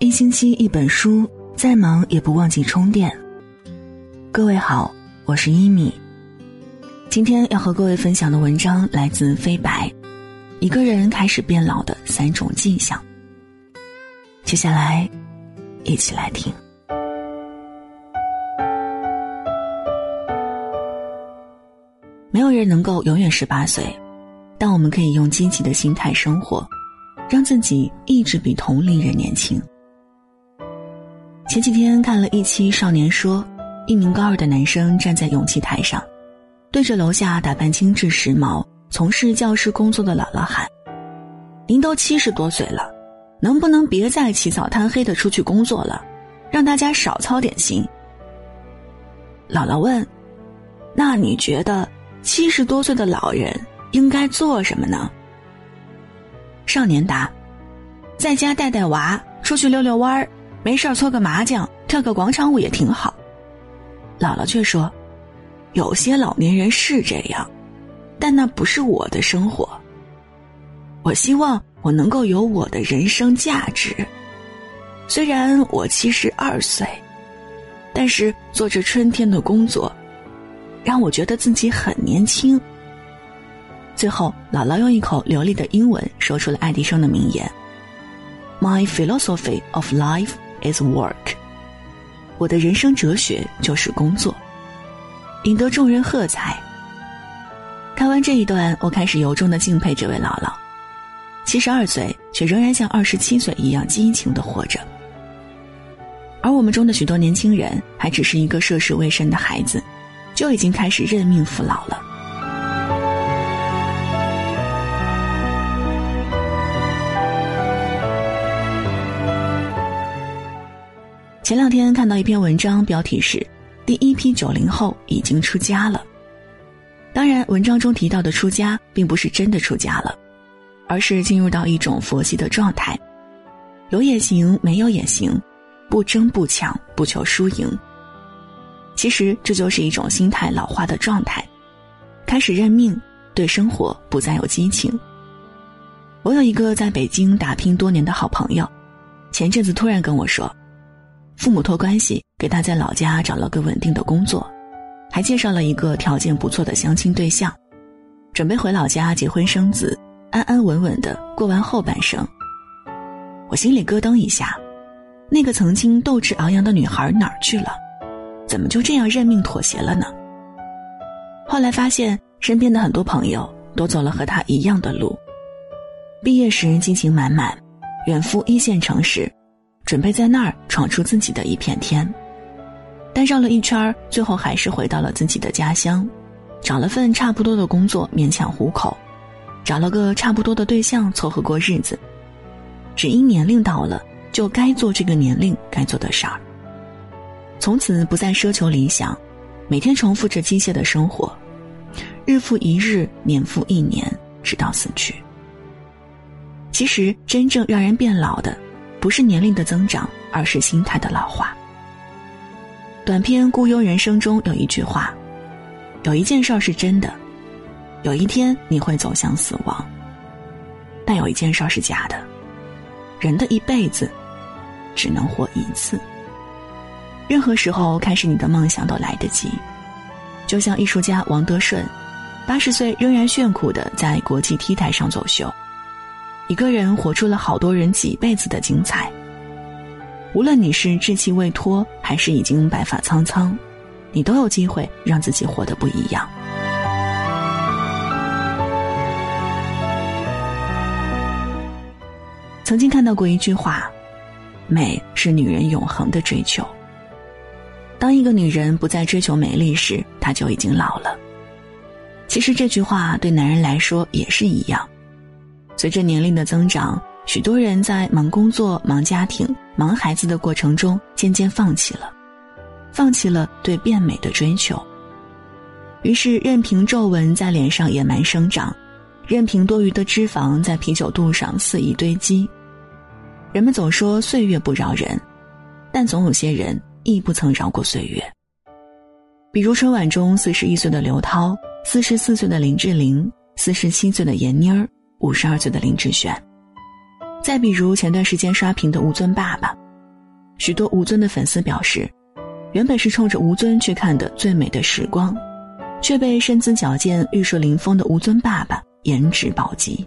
一星期一本书，再忙也不忘记充电。各位好，我是一米。今天要和各位分享的文章来自飞白，一个人开始变老的三种迹象。接下来，一起来听。没有人能够永远十八岁，但我们可以用积极的心态生活，让自己一直比同龄人年轻。前几天看了一期《少年说》，一名高二的男生站在勇气台上，对着楼下打扮精致时髦、从事教师工作的姥姥喊：“您都七十多岁了，能不能别再起早贪黑的出去工作了，让大家少操点心？”姥姥问：“那你觉得七十多岁的老人应该做什么呢？”少年答：“在家带带娃，出去溜溜弯儿。”没事儿搓个麻将，跳个广场舞也挺好。姥姥却说：“有些老年人是这样，但那不是我的生活。我希望我能够有我的人生价值。虽然我七十二岁，但是做着春天的工作，让我觉得自己很年轻。”最后，姥姥用一口流利的英文说出了爱迪生的名言：“My philosophy of life。” Is work。我的人生哲学就是工作，引得众人喝彩。看完这一段，我开始由衷的敬佩这位姥姥，七十二岁却仍然像二十七岁一样激情的活着。而我们中的许多年轻人，还只是一个涉世未深的孩子，就已经开始认命服老了。前两天看到一篇文章，标题是“第一批九零后已经出家了”。当然，文章中提到的出家，并不是真的出家了，而是进入到一种佛系的状态，有也行，没有也行，不争不抢，不求输赢。其实这就是一种心态老化的状态，开始认命，对生活不再有激情。我有一个在北京打拼多年的好朋友，前阵子突然跟我说。父母托关系给他在老家找了个稳定的工作，还介绍了一个条件不错的相亲对象，准备回老家结婚生子，安安稳稳的过完后半生。我心里咯噔一下，那个曾经斗志昂扬的女孩哪儿去了？怎么就这样认命妥协了呢？后来发现身边的很多朋友都走了和他一样的路，毕业时激情满满，远赴一线城市。准备在那儿闯出自己的一片天，但绕了一圈最后还是回到了自己的家乡，找了份差不多的工作勉强糊口，找了个差不多的对象凑合过日子，只因年龄到了，就该做这个年龄该做的事儿。从此不再奢求理想，每天重复着机械的生活，日复一日，年复一年，直到死去。其实真正让人变老的。不是年龄的增长，而是心态的老化。短片《孤庸人生》中有一句话：“有一件事是真的，有一天你会走向死亡。但有一件事是假的，人的一辈子只能活一次。任何时候开始你的梦想都来得及。就像艺术家王德顺，八十岁仍然炫酷的在国际 T 台上走秀。”一个人活出了好多人几辈子的精彩。无论你是稚气未脱，还是已经白发苍苍，你都有机会让自己活得不一样。曾经看到过一句话：“美是女人永恒的追求。”当一个女人不再追求美丽时，她就已经老了。其实这句话对男人来说也是一样。随着年龄的增长，许多人在忙工作、忙家庭、忙孩子的过程中，渐渐放弃了，放弃了对变美的追求。于是，任凭皱纹在脸上野蛮生长，任凭多余的脂肪在啤酒肚上肆意堆积。人们总说岁月不饶人，但总有些人亦不曾饶过岁月。比如春晚中四十一岁的刘涛，四十四岁的林志玲，四十七岁的闫妮儿。五十二岁的林志炫，再比如前段时间刷屏的吴尊爸爸，许多吴尊的粉丝表示，原本是冲着吴尊去看的最美的时光，却被身姿矫健、玉树临风的吴尊爸爸颜值暴击。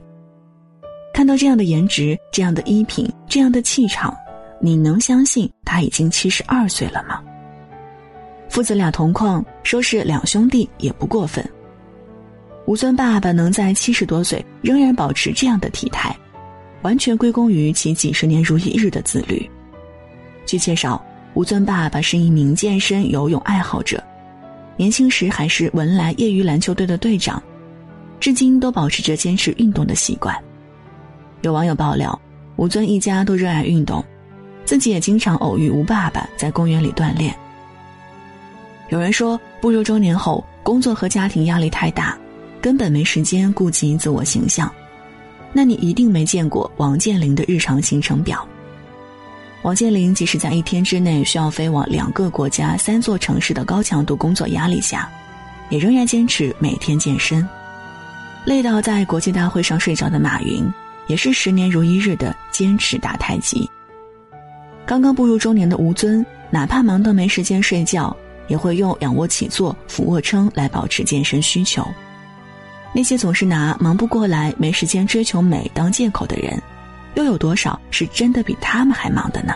看到这样的颜值、这样的衣品、这样的气场，你能相信他已经七十二岁了吗？父子俩同框，说是两兄弟也不过分。吴尊爸爸能在七十多岁仍然保持这样的体态，完全归功于其几十年如一日的自律。据介绍，吴尊爸爸是一名健身游泳爱好者，年轻时还是文莱业余篮球队的队长，至今都保持着坚持运动的习惯。有网友爆料，吴尊一家都热爱运动，自己也经常偶遇吴爸爸在公园里锻炼。有人说，步入中年后，工作和家庭压力太大，根本没时间顾及自我形象。那你一定没见过王健林的日常行程表。王健林即使在一天之内需要飞往两个国家、三座城市的高强度工作压力下，也仍然坚持每天健身。累到在国际大会上睡着的马云，也是十年如一日的坚持打太极。刚刚步入中年的吴尊，哪怕忙得没时间睡觉，也会用仰卧起坐、俯卧撑来保持健身需求。那些总是拿忙不过来、没时间追求美当借口的人。又有多少是真的比他们还忙的呢？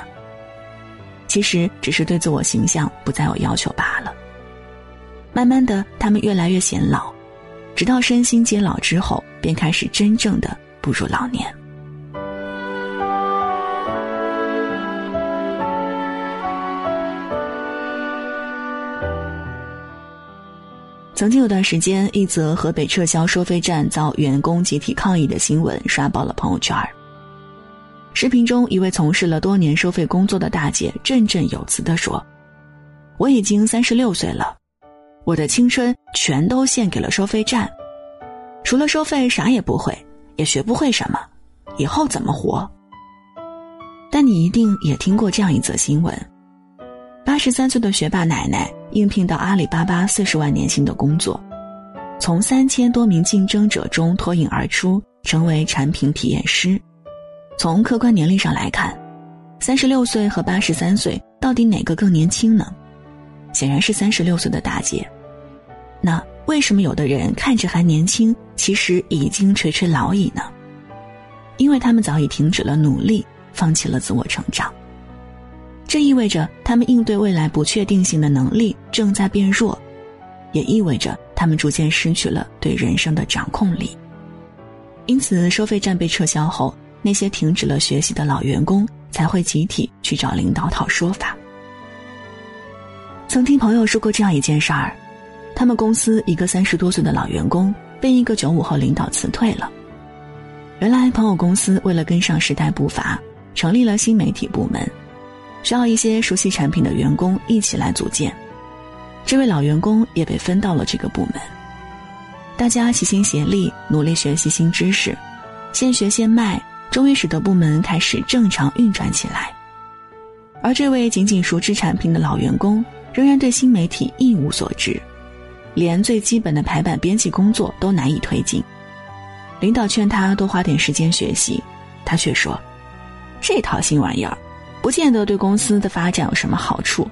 其实只是对自我形象不再有要求罢了。慢慢的，他们越来越显老，直到身心皆老之后，便开始真正的步入老年。曾经有段时间，一则河北撤销收费站遭员工集体抗议的新闻刷爆了朋友圈。视频中，一位从事了多年收费工作的大姐振振有词地说：“我已经三十六岁了，我的青春全都献给了收费站，除了收费啥也不会，也学不会什么，以后怎么活？”但你一定也听过这样一则新闻：八十三岁的学霸奶奶应聘到阿里巴巴四十万年薪的工作，从三千多名竞争者中脱颖而出，成为产品体验师。从客观年龄上来看，三十六岁和八十三岁到底哪个更年轻呢？显然是三十六岁的大姐。那为什么有的人看着还年轻，其实已经垂垂老矣呢？因为他们早已停止了努力，放弃了自我成长。这意味着他们应对未来不确定性的能力正在变弱，也意味着他们逐渐失去了对人生的掌控力。因此，收费站被撤销后。那些停止了学习的老员工才会集体去找领导讨说法。曾听朋友说过这样一件事儿，他们公司一个三十多岁的老员工被一个九五后领导辞退了。原来朋友公司为了跟上时代步伐，成立了新媒体部门，需要一些熟悉产品的员工一起来组建。这位老员工也被分到了这个部门，大家齐心协力，努力学习新知识，现学现卖。终于使得部门开始正常运转起来，而这位仅仅熟知产品的老员工仍然对新媒体一无所知，连最基本的排版编辑工作都难以推进。领导劝他多花点时间学习，他却说：“这套新玩意儿，不见得对公司的发展有什么好处，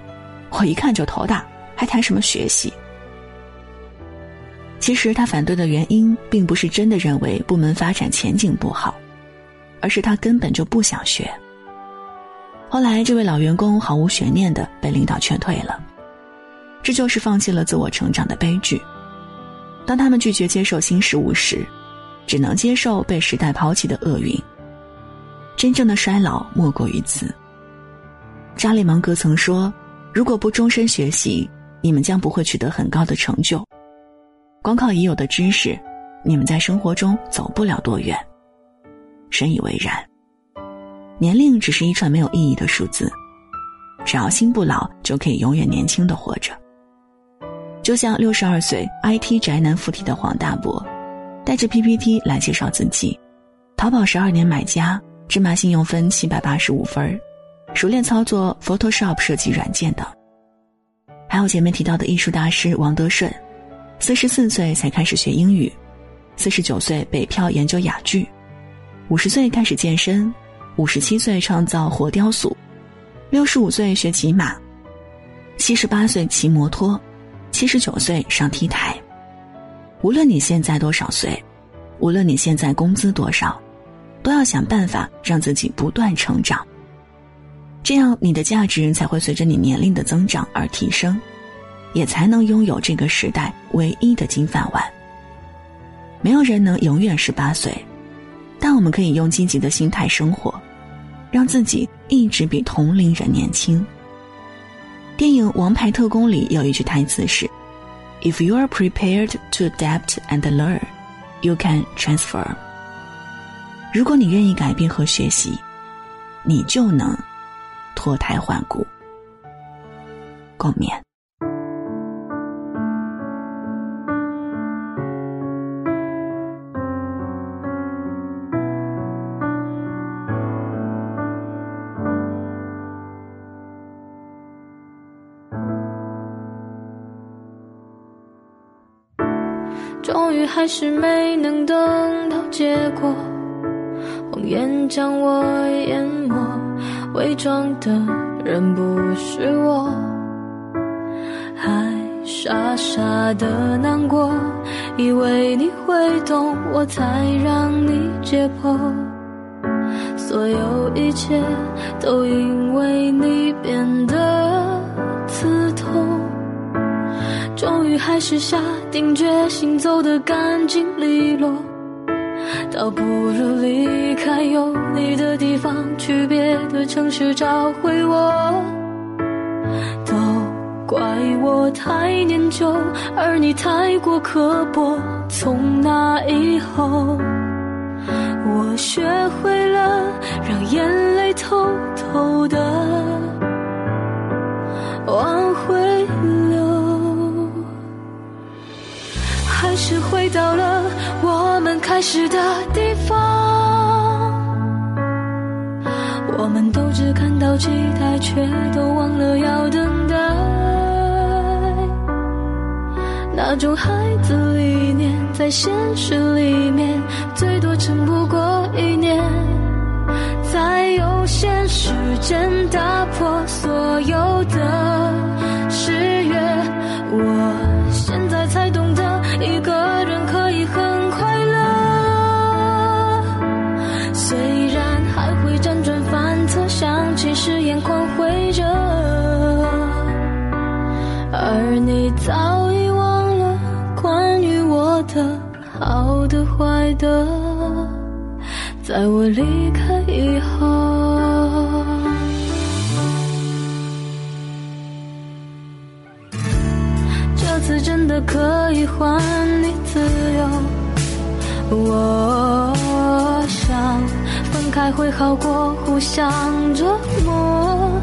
我一看就头大，还谈什么学习？”其实他反对的原因，并不是真的认为部门发展前景不好。而是他根本就不想学。后来，这位老员工毫无悬念的被领导劝退了，这就是放弃了自我成长的悲剧。当他们拒绝接受新事物时，只能接受被时代抛弃的厄运。真正的衰老莫过于此。查理芒格曾说：“如果不终身学习，你们将不会取得很高的成就。光靠已有的知识，你们在生活中走不了多远。”深以为然。年龄只是一串没有意义的数字，只要心不老，就可以永远年轻的活着。就像六十二岁 IT 宅男附体的黄大伯，带着 PPT 来介绍自己：淘宝十二年买家，芝麻信用分七百八十五分，熟练操作 Photoshop 设计软件等。还有前面提到的艺术大师王德顺，四十四岁才开始学英语，四十九岁北漂研究哑剧。五十岁开始健身，五十七岁创造活雕塑，六十五岁学骑马，七十八岁骑摩托，七十九岁上 T 台。无论你现在多少岁，无论你现在工资多少，都要想办法让自己不断成长。这样，你的价值才会随着你年龄的增长而提升，也才能拥有这个时代唯一的金饭碗。没有人能永远十八岁，但我们可以用积极的心态生活，让自己一直比同龄人年轻。电影《王牌特工》里有一句台词是：“If you are prepared to adapt and learn, you can transfer。”如果你愿意改变和学习，你就能脱胎换骨。共勉。终于还是没能等到结果，谎言将我淹没，伪装的人不是我，还傻傻的难过，以为你会懂，我才让你解剖，所有一切都因为你变得刺痛。终于还是下定决心走得干净利落，倒不如离开有你的地方，去别的城市找回我。都怪我太念旧，而你太过刻薄。从那以后，我学会了让眼泪偷偷的往回流。还是回到了我们开始的地方，我们都只看到期待，却都忘了要等待。那种孩子理念，在现实里面，最多撑不过一年。在有限时间打破所有的誓约，我在我离开以后。这次真的可以还你自由，我想分开会好过互相折磨。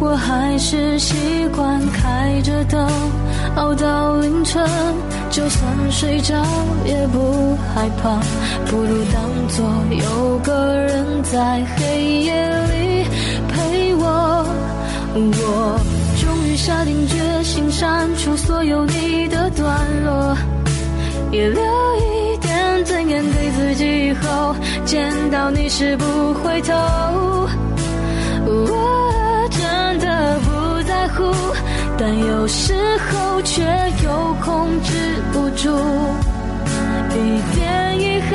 我还是习惯开着灯熬到凌晨，就算睡着也不害怕，不如当作有个人在黑夜里陪我。我终于。下定决心删除所有你的段落，也留一点尊严给自己，以后见到你时不回头。但有时候却又控制不住，一点遗憾，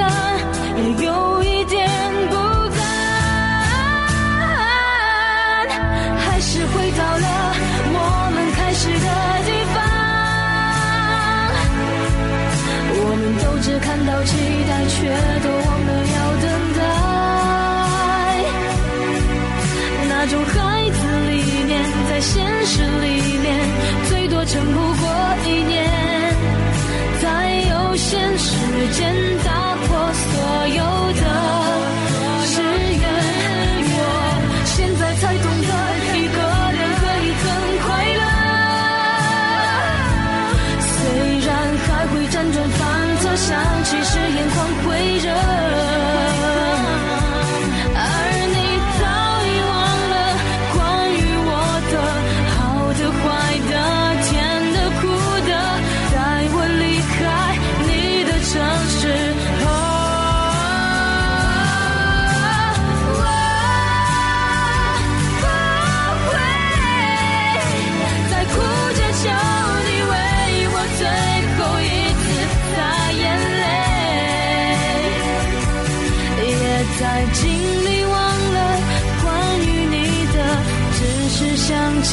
也有一点不甘，还是回到了。我们开始的地方，我们都只看到期待，却都忘了要等待。那种孩子理念，在现实里，撑不过一年。在有限时间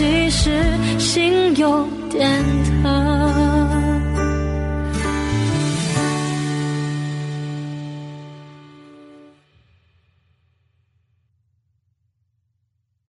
其实心有点疼。